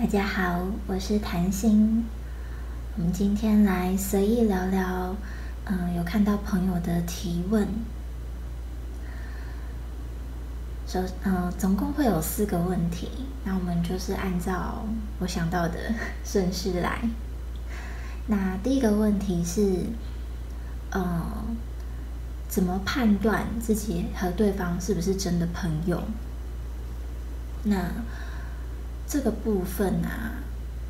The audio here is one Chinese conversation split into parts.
大家好，我是谭心。我们今天来随意聊聊，嗯，有看到朋友的提问。首，嗯，总共会有四个问题，那我们就是按照我想到的 顺序来。那第一个问题是，嗯，怎么判断自己和对方是不是真的朋友？那这个部分啊，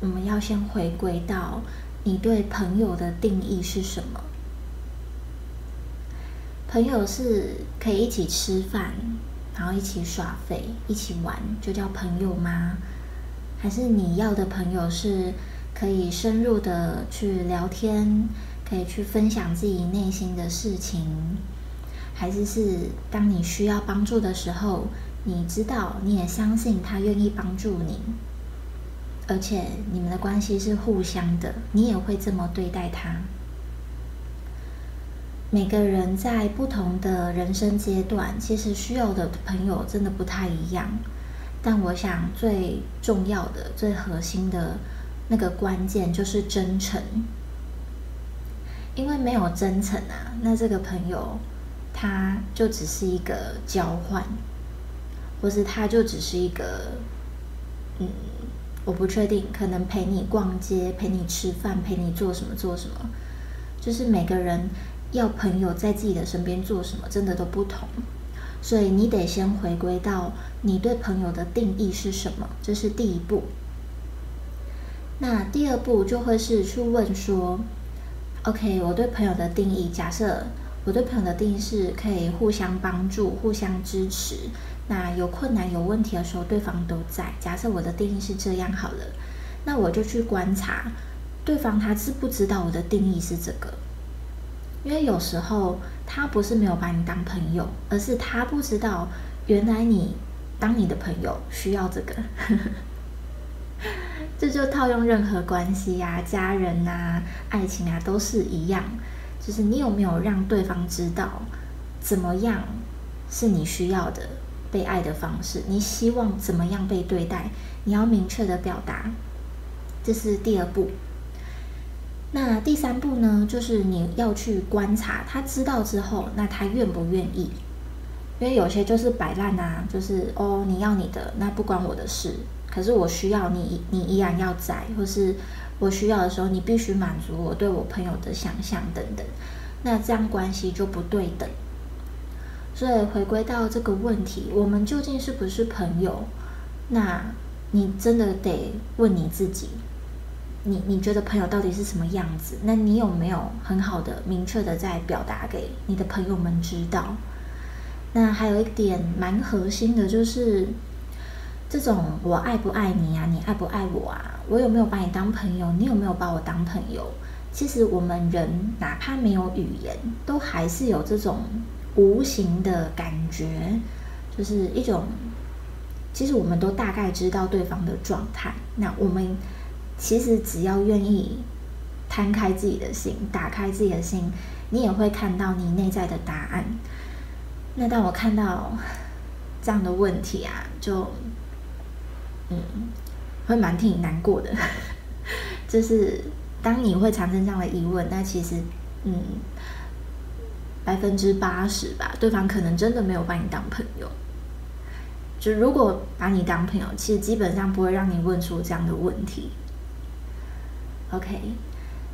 我们要先回归到你对朋友的定义是什么？朋友是可以一起吃饭，然后一起耍废、一起玩，就叫朋友吗？还是你要的朋友是可以深入的去聊天，可以去分享自己内心的事情？还是是当你需要帮助的时候？你知道，你也相信他愿意帮助你，而且你们的关系是互相的，你也会这么对待他。每个人在不同的人生阶段，其实需要的朋友真的不太一样。但我想最重要的、最核心的那个关键就是真诚，因为没有真诚啊，那这个朋友他就只是一个交换。或是他就只是一个，嗯，我不确定，可能陪你逛街、陪你吃饭、陪你做什么做什么，就是每个人要朋友在自己的身边做什么，真的都不同。所以你得先回归到你对朋友的定义是什么，这是第一步。那第二步就会是去问说，OK，我对朋友的定义，假设我对朋友的定义是可以互相帮助、互相支持。那有困难、有问题的时候，对方都在。假设我的定义是这样好了，那我就去观察对方他知不知道我的定义是这个。因为有时候他不是没有把你当朋友，而是他不知道原来你当你的朋友需要这个。这就套用任何关系呀、家人呐、爱情啊都是一样，就是你有没有让对方知道怎么样是你需要的。被爱的方式，你希望怎么样被对待？你要明确的表达，这是第二步。那第三步呢？就是你要去观察，他知道之后，那他愿不愿意？因为有些就是摆烂啊，就是哦，你要你的，那不关我的事。可是我需要你，你依然要在，或是我需要的时候，你必须满足我对我朋友的想象等等。那这样关系就不对等。所以回归到这个问题，我们究竟是不是朋友？那你真的得问你自己，你你觉得朋友到底是什么样子？那你有没有很好的、明确的在表达给你的朋友们知道？那还有一点蛮核心的，就是这种我爱不爱你啊？你爱不爱我啊？我有没有把你当朋友？你有没有把我当朋友？其实我们人哪怕没有语言，都还是有这种。无形的感觉，就是一种，其实我们都大概知道对方的状态。那我们其实只要愿意摊开自己的心，打开自己的心，你也会看到你内在的答案。那当我看到这样的问题啊，就嗯，会蛮替你难过的。就是当你会产生这样的疑问，那其实嗯。百分之八十吧，对方可能真的没有把你当朋友。就如果把你当朋友，其实基本上不会让你问出这样的问题。OK，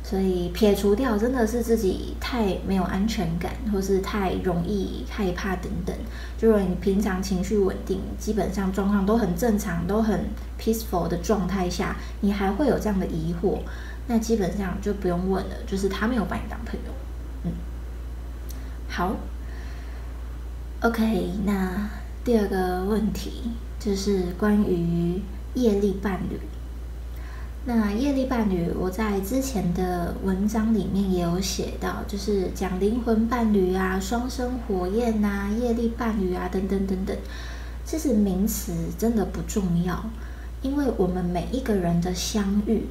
所以撇除掉真的是自己太没有安全感，或是太容易害怕等等。就如果你平常情绪稳定，基本上状况都很正常，都很 peaceful 的状态下，你还会有这样的疑惑，那基本上就不用问了，就是他没有把你当朋友。好，OK，那第二个问题就是关于业力伴侣。那业力伴侣，我在之前的文章里面也有写到，就是讲灵魂伴侣啊、双生火焰啊、业力伴侣啊等等等等。这是名词真的不重要，因为我们每一个人的相遇，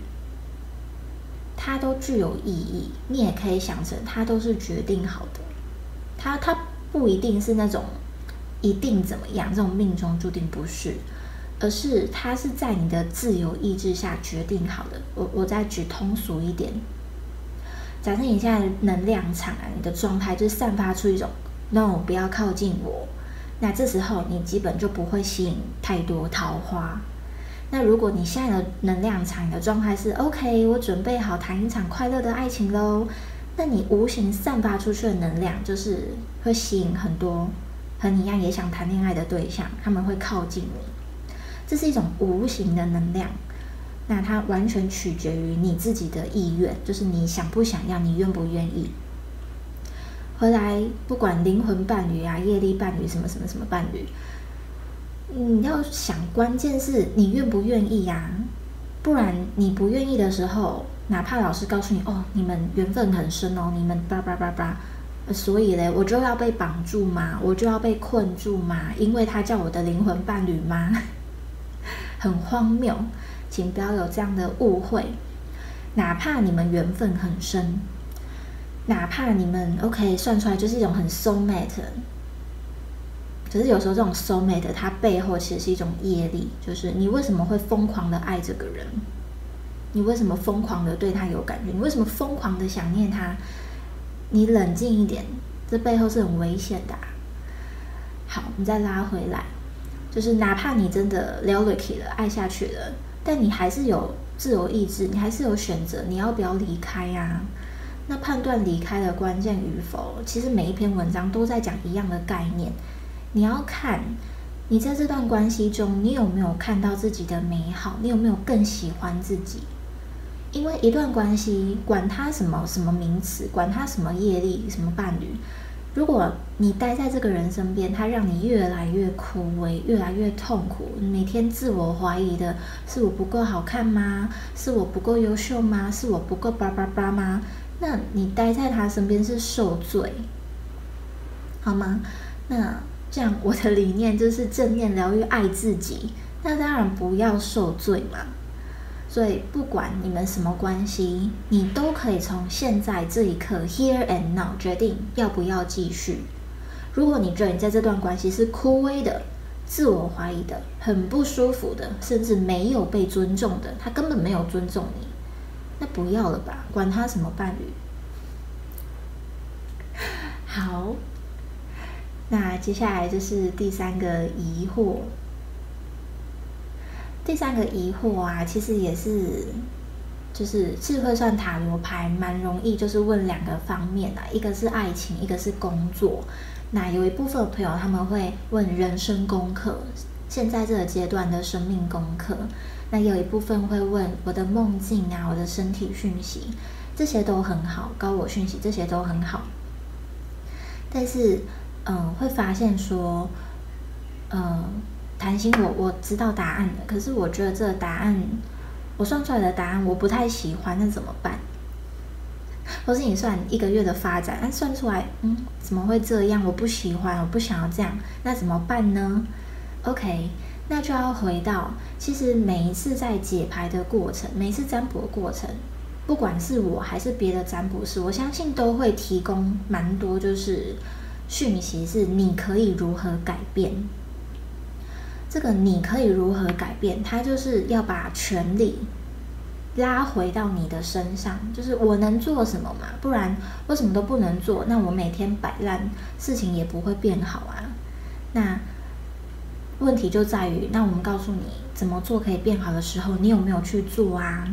它都具有意义。你也可以想成，它都是决定好的。他他不一定是那种一定怎么样，这种命中注定不是。而是它是在你的自由意志下决定好的。我我再举通俗一点，假设你现在能量场啊，你的状态就是散发出一种 “no”，不要靠近我。那这时候你基本就不会吸引太多桃花。那如果你现在的能量场、你的状态是 OK，我准备好谈一场快乐的爱情喽，那你无形散发出去的能量就是会吸引很多和你一样也想谈恋爱的对象，他们会靠近你。这是一种无形的能量，那它完全取决于你自己的意愿，就是你想不想要，你愿不愿意。回来，不管灵魂伴侣啊、业力伴侣、什么什么什么伴侣，你要想，关键是你愿不愿意呀？不然你不愿意的时候，哪怕老师告诉你哦，你们缘分很深哦，你们叭叭叭叭，所以嘞，我就要被绑住吗？我就要被困住吗？因为他叫我的灵魂伴侣吗？很荒谬，请不要有这样的误会。哪怕你们缘分很深。哪怕你们 OK 算出来就是一种很 soul mate，可是有时候这种 soul mate 它背后其实是一种业力，就是你为什么会疯狂的爱这个人？你为什么疯狂的对他有感觉？你为什么疯狂的想念他？你冷静一点，这背后是很危险的。好，你再拉回来，就是哪怕你真的 l o k 了，爱下去了，但你还是有自由意志，你还是有选择，你要不要离开呀？那判断离开的关键与否，其实每一篇文章都在讲一样的概念。你要看，你在这段关系中，你有没有看到自己的美好？你有没有更喜欢自己？因为一段关系，管他什么什么名词，管他什么业力、什么伴侣，如果你待在这个人身边，他让你越来越枯萎，越来越痛苦，每天自我怀疑的是我不够好看吗？是我不够优秀吗？是我不够叭叭叭吗？那你待在他身边是受罪，好吗？那这样我的理念就是正面疗愈，爱自己。那当然不要受罪嘛。所以不管你们什么关系，你都可以从现在这一刻 here and now 决定要不要继续。如果你觉得你在这段关系是枯萎的、自我怀疑的、很不舒服的，甚至没有被尊重的，他根本没有尊重你。那不要了吧，管他什么伴侣。好，那接下来就是第三个疑惑。第三个疑惑啊，其实也是，就是智慧算塔罗牌蛮容易，就是问两个方面啊，一个是爱情，一个是工作。那有一部分朋友他们会问人生功课，现在这个阶段的生命功课。那有一部分会问我的梦境啊，我的身体讯息，这些都很好，高我讯息这些都很好。但是，嗯，会发现说，嗯，谈心我我知道答案了，可是我觉得这个答案，我算出来的答案我不太喜欢，那怎么办？或是你算一个月的发展，那算出来，嗯，怎么会这样？我不喜欢，我不想要这样，那怎么办呢？OK。那就要回到，其实每一次在解牌的过程，每一次占卜的过程，不管是我还是别的占卜师，我相信都会提供蛮多，就是讯息是你可以如何改变。这个你可以如何改变，它就是要把权力拉回到你的身上，就是我能做什么嘛？不然我什么都不能做，那我每天摆烂，事情也不会变好啊。那。问题就在于，那我们告诉你怎么做可以变好的时候，你有没有去做啊？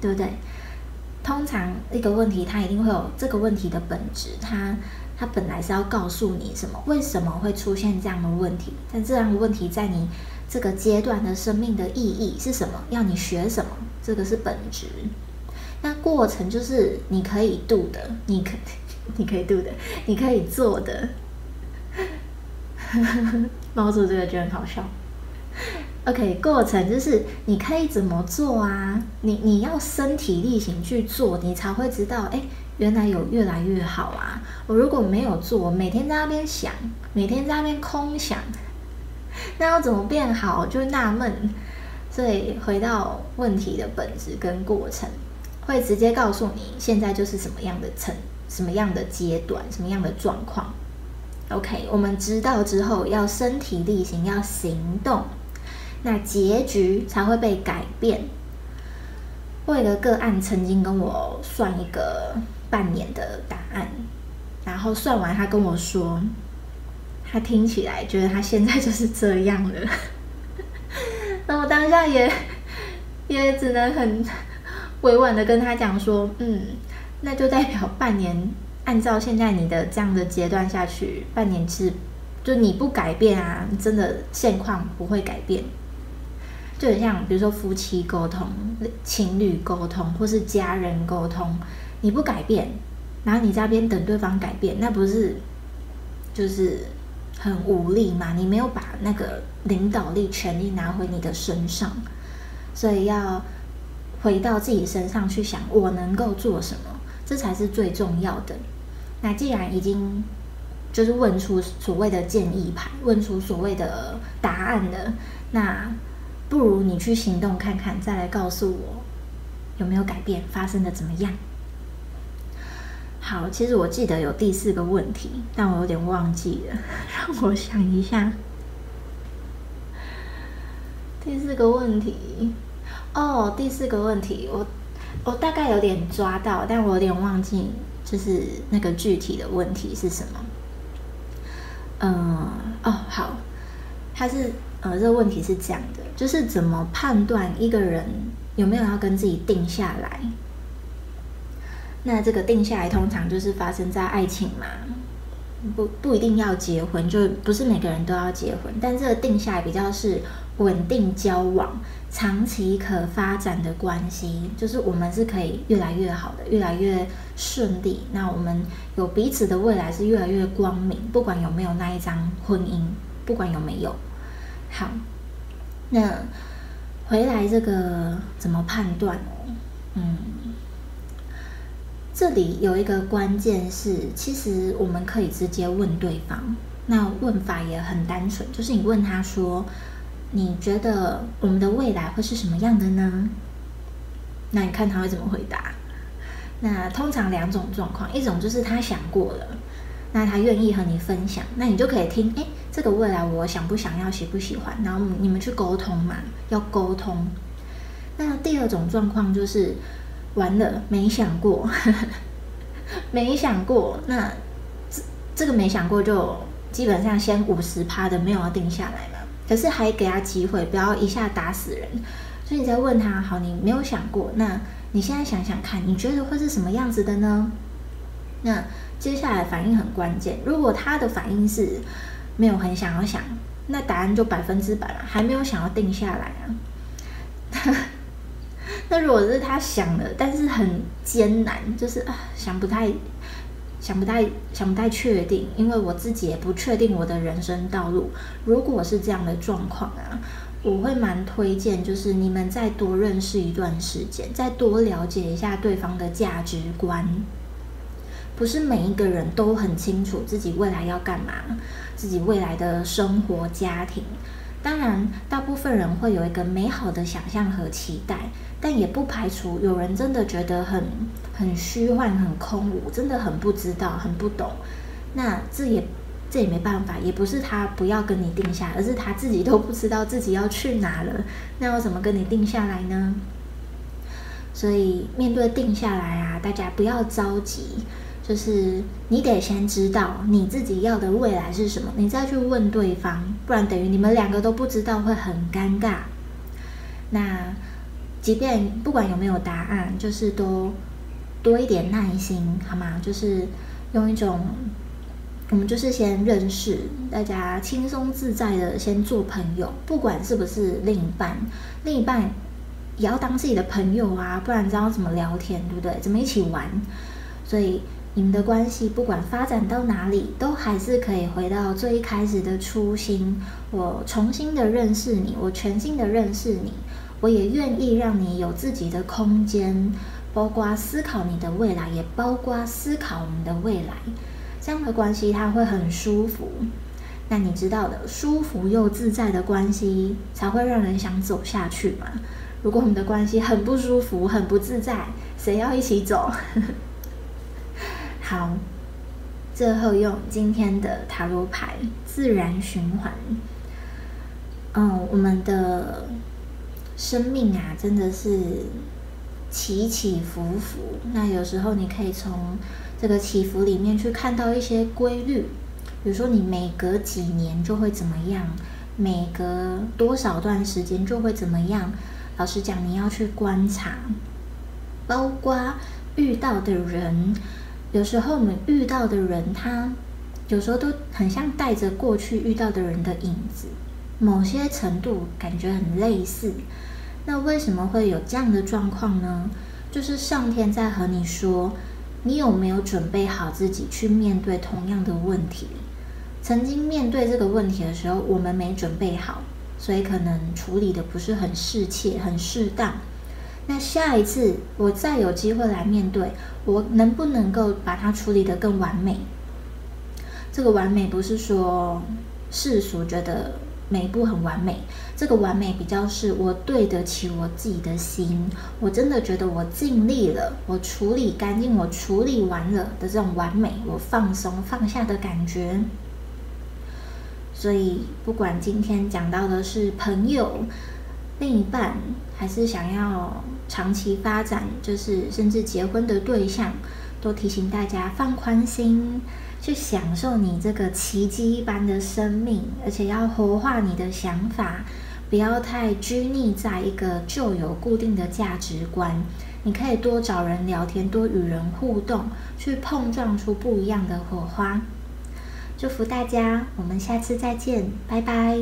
对不对？通常一个问题，它一定会有这个问题的本质，它它本来是要告诉你什么，为什么会出现这样的问题？但这样的问题在你这个阶段的生命的意义是什么？要你学什么？这个是本质。那过程就是你可以度的，你可 你可以度的，你可以做的。猫叔这个就很好笑。OK，过程就是你可以怎么做啊？你你要身体力行去做，你才会知道，哎，原来有越来越好啊！我如果没有做，每天在那边想，每天在那边空想，那要怎么变好？就纳闷。所以回到问题的本质跟过程，会直接告诉你现在就是什么样的层、什么样的阶段、什么样的状况。OK，我们知道之后要身体力行，要行动。那结局才会被改变。为了个案曾经跟我算一个半年的答案，然后算完，他跟我说，他听起来觉得他现在就是这样了。那我当下也也只能很委婉的跟他讲说，嗯，那就代表半年，按照现在你的这样的阶段下去，半年是就你不改变啊，真的现况不会改变。就很像，比如说夫妻沟通、情侣沟通，或是家人沟通，你不改变，然后你在那边等对方改变，那不是就是很无力嘛？你没有把那个领导力、权力拿回你的身上，所以要回到自己身上去想，我能够做什么，这才是最重要的。那既然已经就是问出所谓的建议牌，问出所谓的答案了，那。不如你去行动看看，再来告诉我有没有改变，发生的怎么样？好，其实我记得有第四个问题，但我有点忘记了，让我想一下。第四个问题，哦，第四个问题，我我大概有点抓到，但我有点忘记，就是那个具体的问题是什么？嗯，哦，好，它是。呃，这个问题是这样的，就是怎么判断一个人有没有要跟自己定下来？那这个定下来通常就是发生在爱情嘛，不不一定要结婚，就不是每个人都要结婚，但这个定下来比较是稳定交往、长期可发展的关系，就是我们是可以越来越好的，越来越顺利。那我们有彼此的未来是越来越光明，不管有没有那一张婚姻，不管有没有。好，那回来这个怎么判断哦？嗯，这里有一个关键是，其实我们可以直接问对方。那问法也很单纯，就是你问他说：“你觉得我们的未来会是什么样的呢？”那你看他会怎么回答？那通常两种状况，一种就是他想过了，那他愿意和你分享，那你就可以听，哎。这个未来我想不想要，喜不喜欢，然后你们去沟通嘛，要沟通。那第二种状况就是完了，没想过，没想过。那这这个没想过，就基本上先五十趴的没有要定下来嘛。可是还给他机会，不要一下打死人。所以你在问他，好，你没有想过，那你现在想想看，你觉得会是什么样子的呢？那接下来反应很关键，如果他的反应是。没有很想要想，那答案就百分之百了。还没有想要定下来啊。那如果是他想的，但是很艰难，就是啊想不太、想不太、想不太确定，因为我自己也不确定我的人生道路。如果是这样的状况啊，我会蛮推荐，就是你们再多认识一段时间，再多了解一下对方的价值观。不是每一个人都很清楚自己未来要干嘛，自己未来的生活、家庭。当然，大部分人会有一个美好的想象和期待，但也不排除有人真的觉得很很虚幻、很空无，真的很不知道、很不懂。那这也这也没办法，也不是他不要跟你定下，而是他自己都不知道自己要去哪了。那要怎么跟你定下来呢？所以面对定下来啊，大家不要着急。就是你得先知道你自己要的未来是什么，你再去问对方，不然等于你们两个都不知道，会很尴尬。那即便不管有没有答案，就是多多一点耐心，好吗？就是用一种，我们就是先认识，大家轻松自在的先做朋友，不管是不是另一半，另一半也要当自己的朋友啊，不然知道怎么聊天，对不对？怎么一起玩？所以。你们的关系不管发展到哪里，都还是可以回到最一开始的初心。我重新的认识你，我全新的认识你，我也愿意让你有自己的空间，包括思考你的未来，也包括思考我们的未来。这样的关系它会很舒服。那你知道的，舒服又自在的关系才会让人想走下去嘛？如果我们的关系很不舒服、很不自在，谁要一起走？好，最后用今天的塔罗牌自然循环。嗯，我们的生命啊，真的是起起伏伏。那有时候你可以从这个起伏里面去看到一些规律，比如说你每隔几年就会怎么样，每隔多少段时间就会怎么样。老实讲，你要去观察，包括遇到的人，有时候我们遇到的人，他有时候都很像带着过去遇到的人的影子。某些程度感觉很类似，那为什么会有这样的状况呢？就是上天在和你说，你有没有准备好自己去面对同样的问题？曾经面对这个问题的时候，我们没准备好，所以可能处理的不是很适切、很适当。那下一次我再有机会来面对，我能不能够把它处理得更完美？这个完美不是说世俗觉得。每一步很完美，这个完美比较是我对得起我自己的心，我真的觉得我尽力了，我处理干净，我处理完了的这种完美，我放松放下的感觉。所以，不管今天讲到的是朋友、另一半，还是想要长期发展，就是甚至结婚的对象，都提醒大家放宽心。去享受你这个奇迹一般的生命，而且要活化你的想法，不要太拘泥在一个旧有固定的价值观。你可以多找人聊天，多与人互动，去碰撞出不一样的火花。祝福大家，我们下次再见，拜拜。